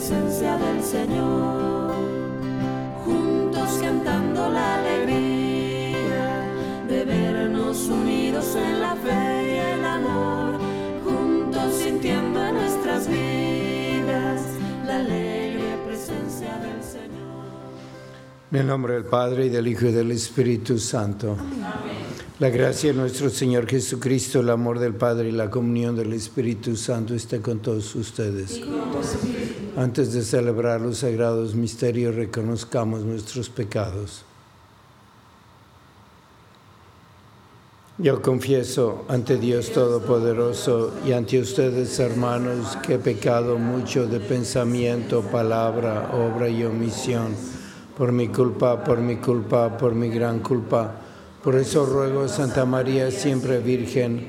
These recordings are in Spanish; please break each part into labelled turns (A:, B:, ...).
A: Presencia del Señor, juntos cantando la alegría de vernos unidos en la fe y el amor, juntos sintiendo en nuestras vidas la alegre presencia del Señor.
B: En el nombre del Padre y del Hijo y del Espíritu Santo. Amén. La gracia de nuestro Señor Jesucristo, el amor del Padre y la comunión del Espíritu Santo esté con todos ustedes. Antes de celebrar los sagrados misterios, reconozcamos nuestros pecados. Yo confieso ante Dios Todopoderoso y ante ustedes, hermanos, que he pecado mucho de pensamiento, palabra, obra y omisión, por mi culpa, por mi culpa, por mi gran culpa por eso ruego a Santa María, siempre Virgen,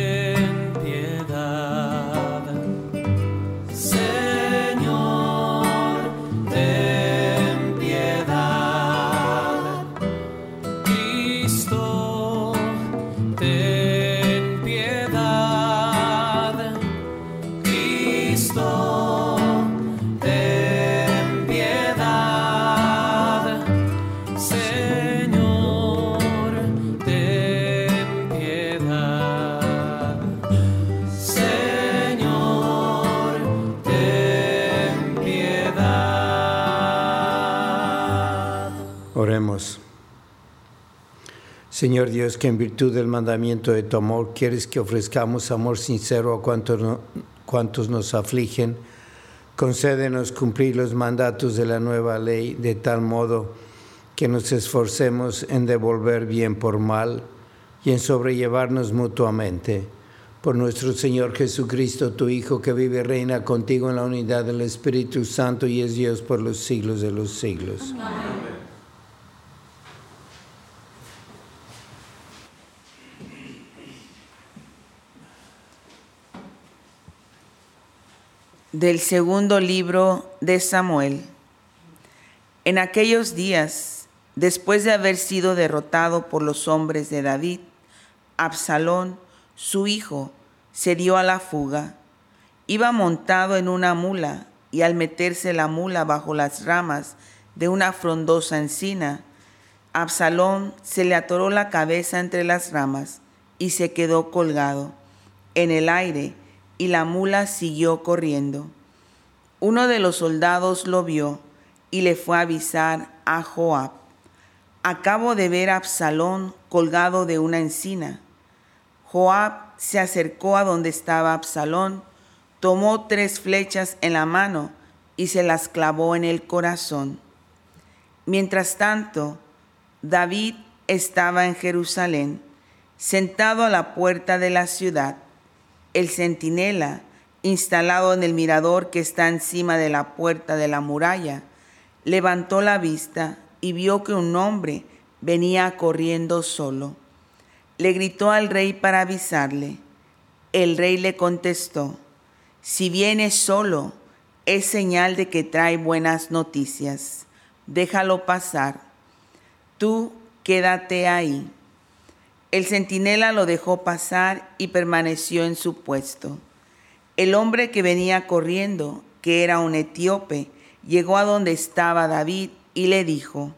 B: Dios, que en virtud del mandamiento de tu amor quieres que ofrezcamos amor sincero a cuantos, nos afligen, concédenos cumplir los mandatos de la nueva ley de tal modo que nos esforcemos en devolver bien por mal y en sobrellevarnos mutuamente. Por nuestro Señor Jesucristo, tu Hijo, que vive y reina contigo en la unidad del Espíritu Santo y es Dios por los siglos de los siglos. Amén.
C: Del segundo libro de Samuel. En aquellos días, después de haber sido derrotado por los hombres de David, Absalón, su hijo, se dio a la fuga. Iba montado en una mula y al meterse la mula bajo las ramas de una frondosa encina, Absalón se le atoró la cabeza entre las ramas y se quedó colgado en el aire y la mula siguió corriendo. Uno de los soldados lo vio y le fue a avisar a Joab. Acabo de ver a Absalón colgado de una encina. Joab se acercó a donde estaba Absalón, tomó tres flechas en la mano y se las clavó en el corazón. Mientras tanto, David estaba en Jerusalén, sentado a la puerta de la ciudad el centinela, instalado en el mirador que está encima de la puerta de la muralla, levantó la vista y vio que un hombre venía corriendo solo. Le gritó al rey para avisarle. El rey le contestó, si viene solo, es señal de que trae buenas noticias. Déjalo pasar. Tú quédate ahí. El centinela lo dejó pasar y permaneció en su puesto. El hombre que venía corriendo, que era un etíope, llegó a donde estaba David y le dijo,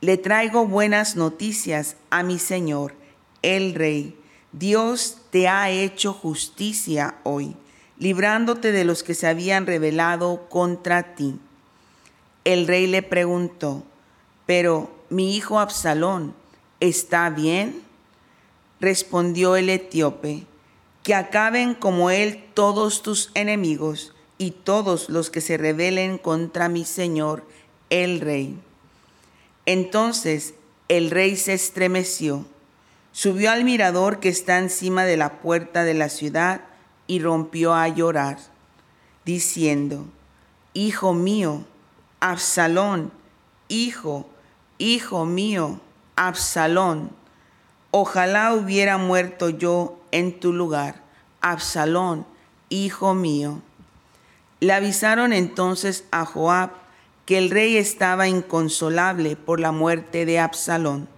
C: Le traigo buenas noticias a mi señor, el rey. Dios te ha hecho justicia hoy, librándote de los que se habían rebelado contra ti. El rey le preguntó, Pero mi hijo Absalón, ¿está bien? Respondió el etíope, que acaben como él todos tus enemigos y todos los que se rebelen contra mi señor, el rey. Entonces el rey se estremeció, subió al mirador que está encima de la puerta de la ciudad y rompió a llorar, diciendo, Hijo mío, Absalón, hijo, hijo mío, Absalón, ojalá hubiera muerto yo en tu lugar, Absalón, hijo mío. Le avisaron entonces a Joab que el rey estaba inconsolable por la muerte de Absalón.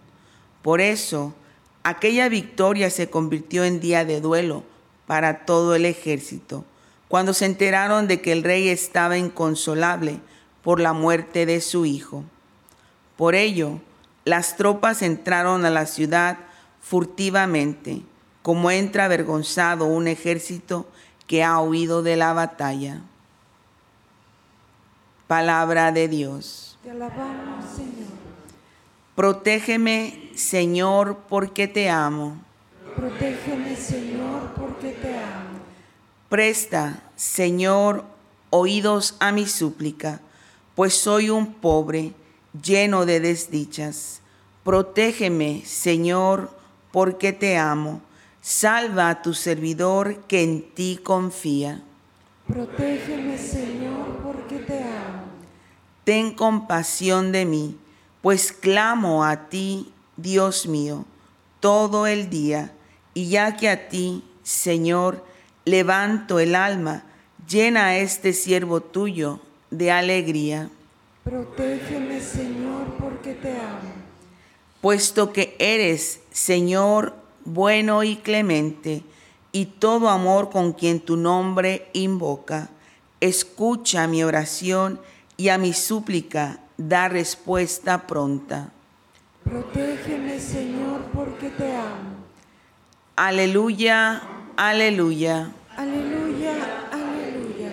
C: Por eso, aquella victoria se convirtió en día de duelo para todo el ejército, cuando se enteraron de que el rey estaba inconsolable por la muerte de su hijo. Por ello, las tropas entraron a la ciudad furtivamente, como entra avergonzado un ejército que ha huido de la batalla. Palabra de Dios.
A: Te alabamos, Señor.
C: Protégeme, Señor, porque te amo.
A: Protégeme, Señor, porque te amo.
C: Presta, Señor, oídos a mi súplica, pues soy un pobre, lleno de desdichas. Protégeme, Señor, porque te amo. Salva a tu servidor que en ti confía.
A: Protégeme, Señor, porque te amo.
C: Ten compasión de mí, pues clamo a ti, Dios mío, todo el día, y ya que a ti, Señor, levanto el alma, llena a este siervo tuyo de alegría.
A: Protégeme, Señor, porque te amo.
C: Puesto que eres, Señor, bueno y clemente, y todo amor con quien tu nombre invoca, escucha mi oración y a mi súplica da respuesta pronta.
A: Protégeme, Señor, porque te amo.
C: Aleluya, aleluya.
A: Aleluya, aleluya.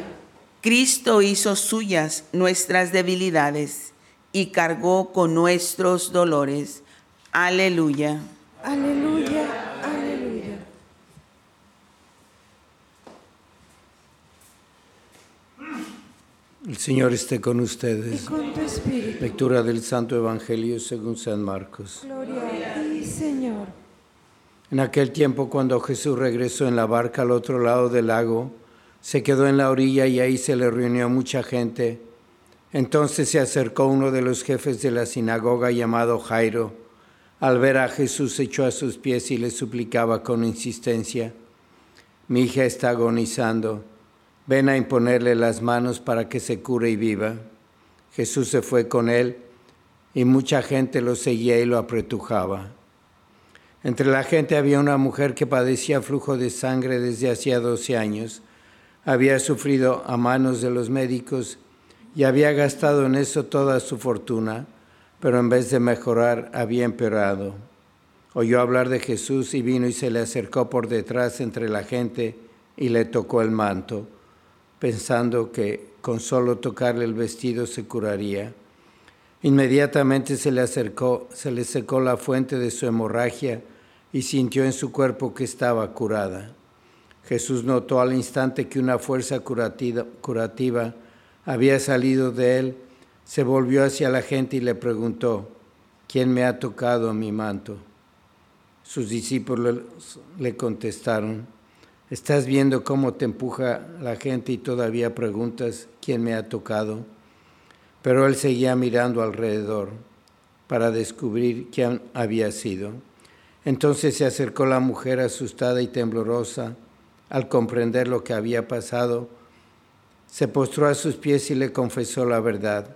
C: Cristo hizo suyas nuestras debilidades y cargó con nuestros dolores. Aleluya.
A: Aleluya, aleluya.
B: El Señor esté con
A: Y
B: ustedes.
A: con tu espíritu.
B: Lectura del Santo Evangelio según San Marcos.
A: Gloria a ti, Señor.
B: En aquel tiempo, cuando Jesús regresó en la barca al otro lado del lago, se quedó en la orilla y ahí se le reunió mucha gente. Entonces se acercó uno de los jefes de la sinagoga llamado Jairo. Al ver a Jesús echó a sus pies y le suplicaba con insistencia, mi hija está agonizando, ven a imponerle las manos para que se cure y viva. Jesús se fue con él y mucha gente lo seguía y lo apretujaba. Entre la gente había una mujer que padecía flujo de sangre desde hacía 12 años. Había sufrido a manos de los médicos y había gastado en eso toda su fortuna, pero en vez de mejorar había empeorado. Oyó hablar de Jesús y vino y se le acercó por detrás entre la gente y le tocó el manto, pensando que con solo tocarle el vestido se curaría. Inmediatamente se le acercó, se le secó la fuente de su hemorragia y sintió en su cuerpo que estaba curada. Jesús notó al instante que una fuerza curativa, curativa había salido de él, se volvió hacia la gente y le preguntó, ¿quién me ha tocado mi manto? Sus discípulos le contestaron, ¿estás viendo cómo te empuja la gente y todavía preguntas, ¿quién me ha tocado? Pero él seguía mirando alrededor para descubrir quién había sido. Entonces se acercó la mujer asustada y temblorosa al comprender lo que había pasado. Se postró a sus pies y le confesó la verdad.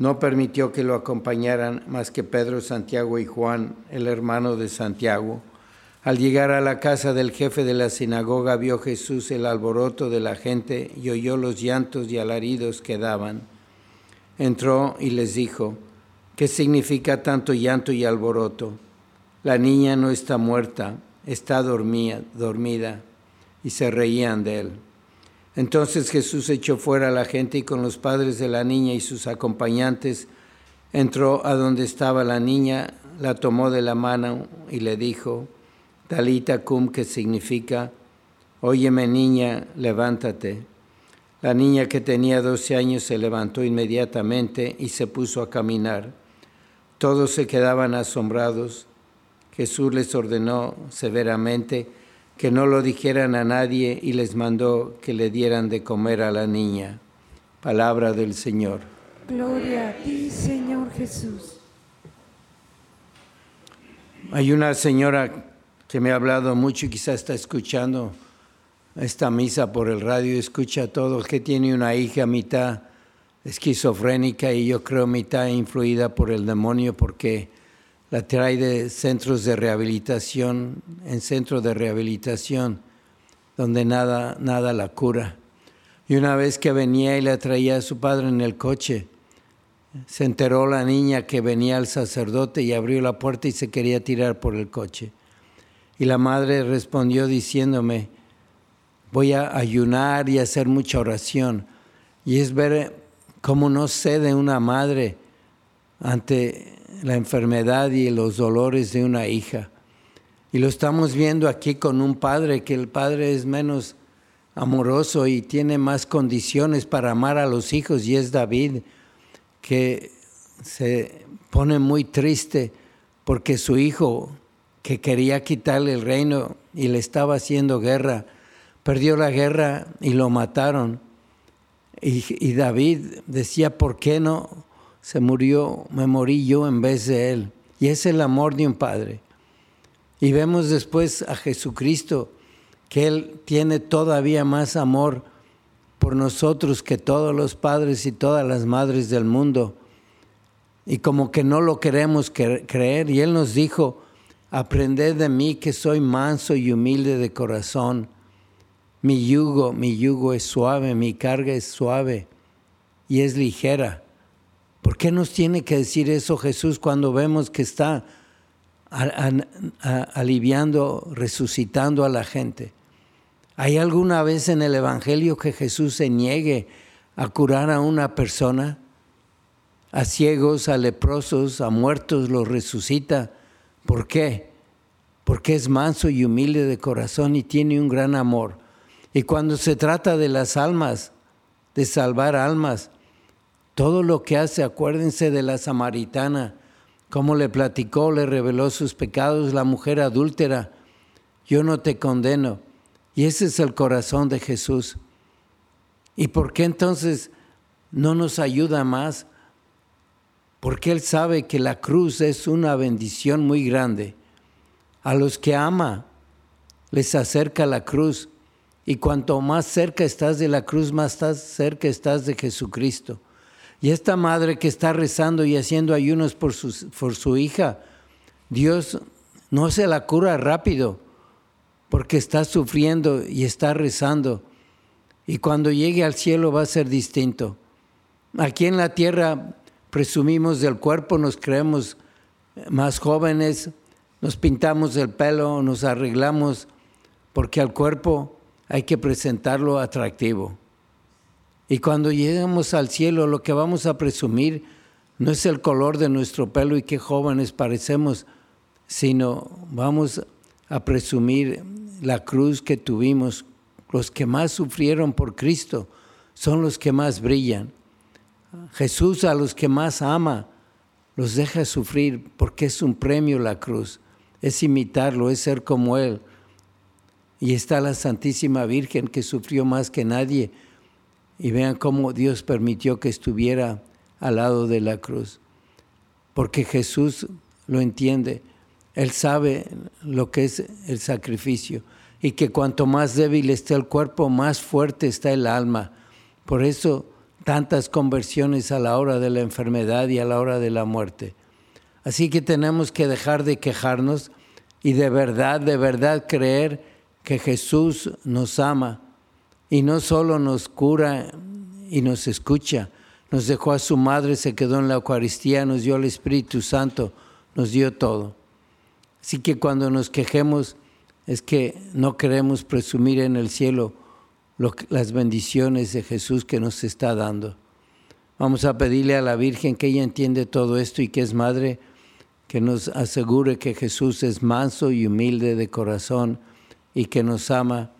B: No permitió que lo acompañaran más que Pedro, Santiago y Juan, el hermano de Santiago. Al llegar a la casa del jefe de la sinagoga vio Jesús el alboroto de la gente y oyó los llantos y alaridos que daban. Entró y les dijo, ¿qué significa tanto llanto y alboroto? La niña no está muerta, está dormida, dormida. Y se reían de él. Entonces Jesús echó fuera a la gente y con los padres de la niña y sus acompañantes entró a donde estaba la niña, la tomó de la mano y le dijo, Talita cum, que significa, Óyeme niña, levántate. La niña que tenía doce años se levantó inmediatamente y se puso a caminar. Todos se quedaban asombrados. Jesús les ordenó severamente, que no lo dijeran a nadie y les mandó que le dieran de comer a la niña. Palabra del Señor.
A: Gloria a ti, Señor Jesús.
B: Hay una señora que me ha hablado mucho y quizá está escuchando esta misa por el radio, escucha todo, que tiene una hija mitad esquizofrénica y yo creo mitad influida por el demonio porque la trae de centros de rehabilitación, en centros de rehabilitación, donde nada, nada la cura. Y una vez que venía y la traía a su padre en el coche, se enteró la niña que venía el sacerdote y abrió la puerta y se quería tirar por el coche. Y la madre respondió diciéndome, voy a ayunar y hacer mucha oración. Y es ver cómo no cede una madre ante la enfermedad y los dolores de una hija. Y lo estamos viendo aquí con un padre, que el padre es menos amoroso y tiene más condiciones para amar a los hijos, y es David, que se pone muy triste porque su hijo, que quería quitarle el reino y le estaba haciendo guerra, perdió la guerra y lo mataron. Y, David decía, ¿por qué no? Se murió, me morí yo en vez de él. Y es el amor de un padre. Y vemos después a Jesucristo, que Él tiene todavía más amor por nosotros que todos los padres y todas las madres del mundo. Y como que no lo queremos creer. Y Él nos dijo, aprended de mí que soy manso y humilde de corazón. Mi yugo, mi yugo es suave, mi carga es suave y es ligera. ¿Por qué nos tiene que decir eso Jesús cuando vemos que está aliviando, resucitando a la gente? ¿Hay alguna vez en el Evangelio que Jesús se niegue a curar a una persona? A ciegos, a leprosos, a muertos los resucita. ¿Por qué? Porque es manso y humilde de corazón y tiene un gran amor. Y cuando se trata de las almas, de salvar almas, todo lo que hace, acuérdense de la samaritana, cómo le platicó, le reveló sus pecados, la mujer adúltera, yo no te condeno. Y ese es el corazón de Jesús. ¿Y por qué entonces no nos ayuda más? Porque Él sabe que la cruz es una bendición muy grande. A los que ama, les acerca la cruz. Y cuanto más cerca estás de la cruz, más cerca estás de Jesucristo. Y esta madre que está rezando y haciendo ayunos por su, por su hija, Dios no se la cura rápido porque está sufriendo y está rezando. Y cuando llegue al cielo va a ser distinto. Aquí en la tierra presumimos del cuerpo, nos creemos más jóvenes, nos pintamos el pelo, nos arreglamos, porque al cuerpo hay que presentarlo atractivo. Y cuando lleguemos al cielo, lo que vamos a presumir no es el color de nuestro pelo y qué jóvenes parecemos, sino vamos a presumir la cruz que tuvimos. Los que más sufrieron por Cristo son los que más brillan. Jesús a los que más ama los deja sufrir porque es un premio la cruz. es imitarlo, es ser como Él. Y está la Santísima Virgen que sufrió más que nadie. Y vean cómo Dios permitió que estuviera al lado de la cruz. Porque Jesús lo entiende. Él sabe lo que es el sacrificio. Y que cuanto más débil esté el cuerpo, más fuerte está el alma. Por eso tantas conversiones a la hora de la enfermedad y a la hora de la muerte. Así que tenemos que dejar de quejarnos y de verdad, de verdad creer que Jesús nos ama y no solo nos cura y nos escucha, nos dejó a su madre, se quedó en la Eucaristía, nos dio el Espíritu Santo, nos dio todo. Así que cuando nos quejemos es que no queremos presumir en el cielo las bendiciones de Jesús que nos está dando. Vamos a pedirle a la Virgen que ella entiende todo esto y que es madre, que nos asegure que Jesús es manso y humilde de corazón y que nos ama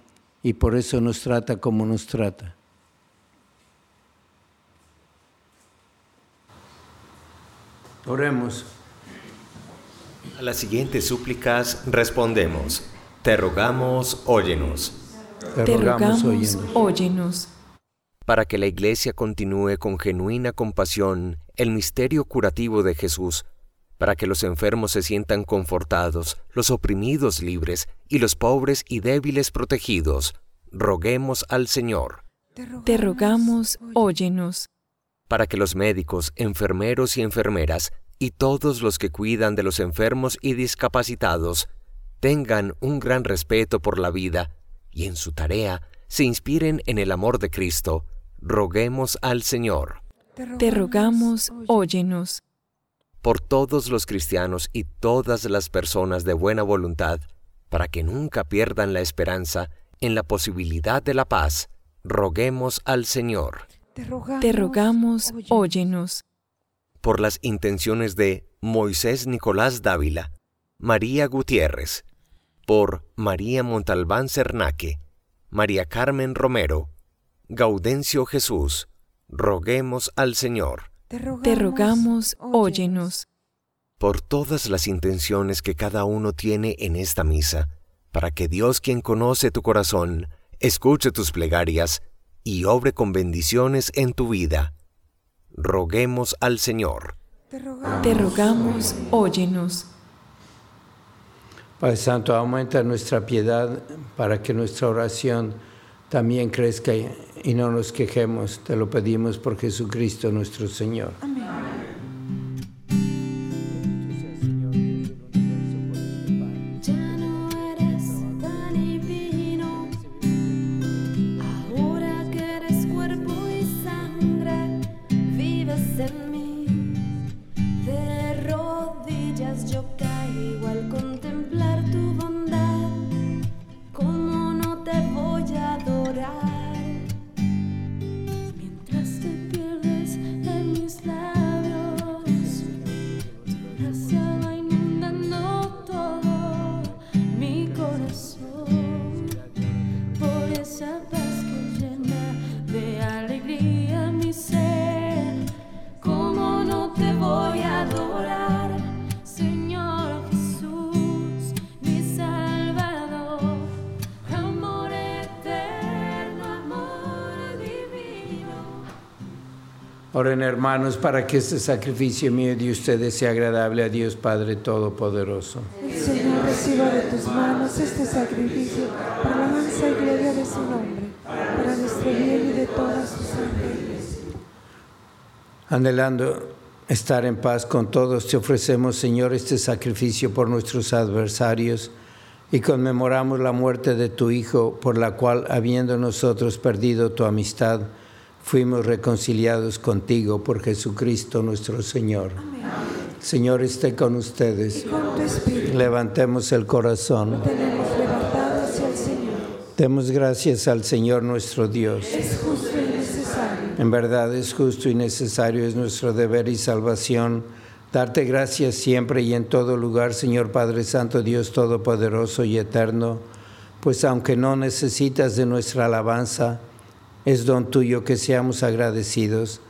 B: y por eso nos trata como nos trata. Oremos.
D: A las siguientes súplicas respondemos. Te rogamos, óyenos.
E: Te, rogamos, óyenos.
D: Para que la Iglesia continúe con genuina compasión el misterio curativo de Jesús, para que los enfermos se sientan confortados, los oprimidos libres y los pobres y débiles protegidos, roguemos al Señor.
E: Te rogamos, óyenos.
D: Para que los médicos, enfermeros y enfermeras y todos los que cuidan de los enfermos y discapacitados tengan un gran respeto por la vida y en su tarea se inspiren en el amor de Cristo, roguemos al Señor.
E: Te rogamos, óyenos.
D: Por todos los cristianos y todas las personas de buena voluntad, para que nunca pierdan la esperanza en la posibilidad de la paz, roguemos al Señor.
E: Te rogamos, óyenos.
D: Por las intenciones de Moisés Nicolás Dávila, María Gutiérrez, por María Montalbán Cernaque, María Carmen Romero, Gaudencio Jesús, roguemos al Señor.
E: Te rogamos, óyenos.
D: Por todas las intenciones que cada uno tiene en esta misa, para que Dios quien conoce tu corazón, escuche tus plegarias y obre con bendiciones en tu vida. Roguemos al Señor.
E: Te rogamos, óyenos.
B: Padre Santo, aumenta nuestra piedad para que nuestra oración también crezca y no nos quejemos. Te lo pedimos por Jesucristo nuestro Señor. Amén. Oren hermanos para que este sacrificio mío de ustedes sea agradable a Dios Padre Todopoderoso.
A: El Señor reciba de tus manos este sacrificio para la alabanza y gloria de su nombre, para nuestro bien y de todas sus ángeles.
B: Anhelando estar en paz con todos, te ofrecemos, Señor, este sacrificio por nuestros adversarios y conmemoramos la muerte de tu Hijo, por la cual, habiendo nosotros perdido tu amistad, fuimos reconciliados contigo por Jesucristo nuestro Señor. Señor esté con ustedes. Levantemos el corazón. Demos gracias al Señor nuestro Dios.
A: Es justo y necesario.
B: En verdad es justo y necesario, es nuestro deber y salvación. Darte gracias siempre y en todo lugar, Señor Padre Santo, Dios Todopoderoso y Eterno, pues aunque no necesitas de nuestra alabanza, es don tuyo que seamos agradecidos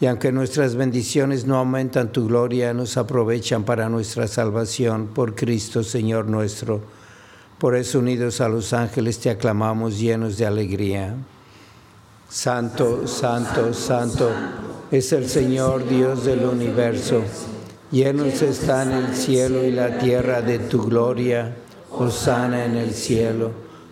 B: y aunque nuestras bendiciones no aumentan tu gloria, nos aprovechan para nuestra salvación por Cristo Señor nuestro. Por eso unidos a los ángeles te aclamamos llenos de alegría. Santo, santo, santo es el Señor Dios del universo. Llenos están el cielo y la tierra de tu gloria. Hosana en el cielo.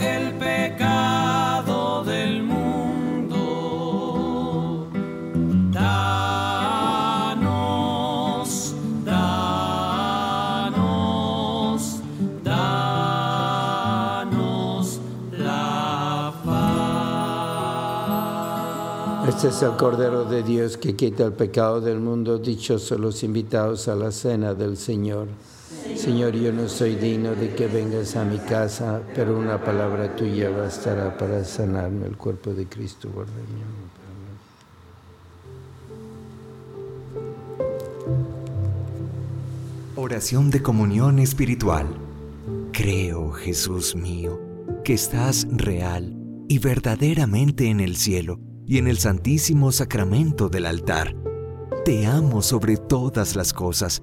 F: El pecado del mundo. Danos, danos, danos la paz.
B: Este es el Cordero de Dios que quita el pecado del mundo. Dichosos los invitados a la cena del Señor. Señor, yo no soy digno de que vengas a mi casa, pero una palabra tuya bastará para sanarme el cuerpo de Cristo. Guarda.
D: Oración de comunión espiritual. Creo, Jesús mío, que estás real y verdaderamente en el cielo y en el santísimo sacramento del altar. Te amo sobre todas las cosas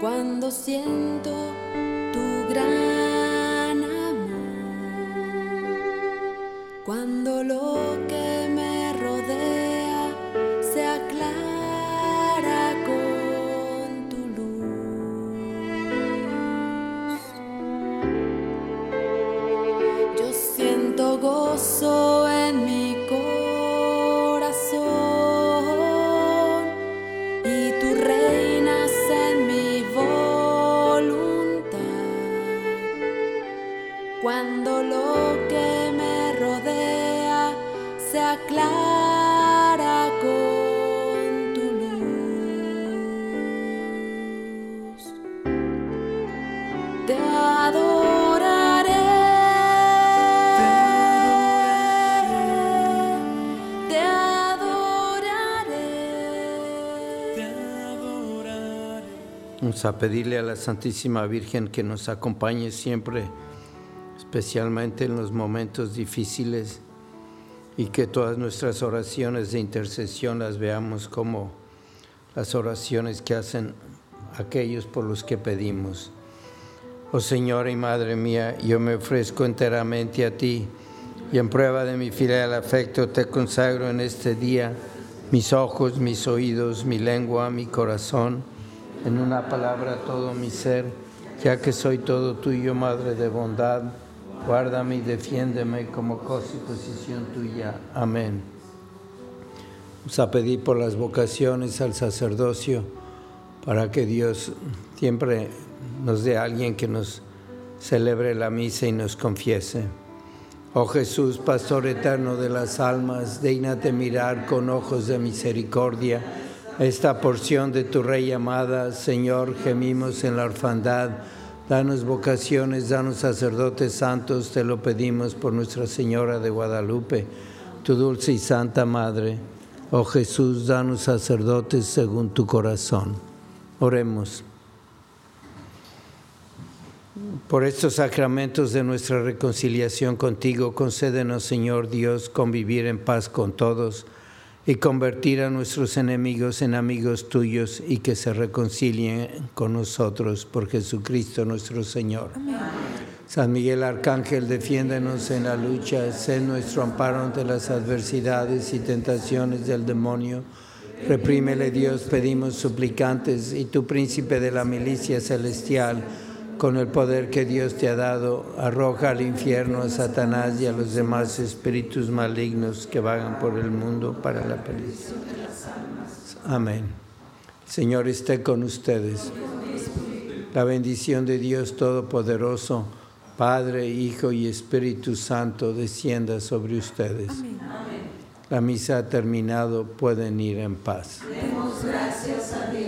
A: Cuando siento tu gran
B: Vamos a pedirle a la Santísima Virgen que nos acompañe siempre, especialmente en los momentos difíciles, y que todas nuestras oraciones de intercesión las veamos como las oraciones que hacen aquellos por los que pedimos. Oh Señora y Madre mía, yo me ofrezco enteramente a ti y en prueba de mi filial afecto te consagro en este día mis ojos, mis oídos, mi lengua, mi corazón, en una palabra todo mi ser, ya que soy todo tuyo, Madre de bondad, guárdame y defiéndeme como cosa y posición tuya. Amén. Vamos a pedir por las vocaciones al sacerdocio para que Dios siempre nos dé a alguien que nos celebre la misa y nos confiese. Oh Jesús, Pastor eterno de las almas, dígnate mirar con ojos de misericordia esta porción de tu Rey amada. Señor, gemimos en la orfandad. Danos vocaciones, danos sacerdotes santos, te lo pedimos por Nuestra Señora de Guadalupe, tu dulce y santa Madre. Oh Jesús, danos sacerdotes según tu corazón. Oremos. Por estos sacramentos de nuestra reconciliación contigo, concédenos, Señor Dios, convivir en paz con todos y convertir a nuestros enemigos en amigos tuyos y que se reconcilien con nosotros por Jesucristo nuestro Señor. San Miguel Arcángel, defiéndenos en la lucha, sé nuestro amparo ante las adversidades y tentaciones del demonio. Reprímele Dios, pedimos suplicantes, y tu príncipe de la milicia celestial, con el poder que Dios te ha dado, arroja al infierno a Satanás y a los demás espíritus malignos que vagan por el mundo para la perdición de las almas. Amén. Señor esté con ustedes. La bendición de Dios Todopoderoso, Padre, Hijo y Espíritu Santo, descienda sobre ustedes. La misa ha terminado, pueden ir en paz.
F: Demos gracias a Dios.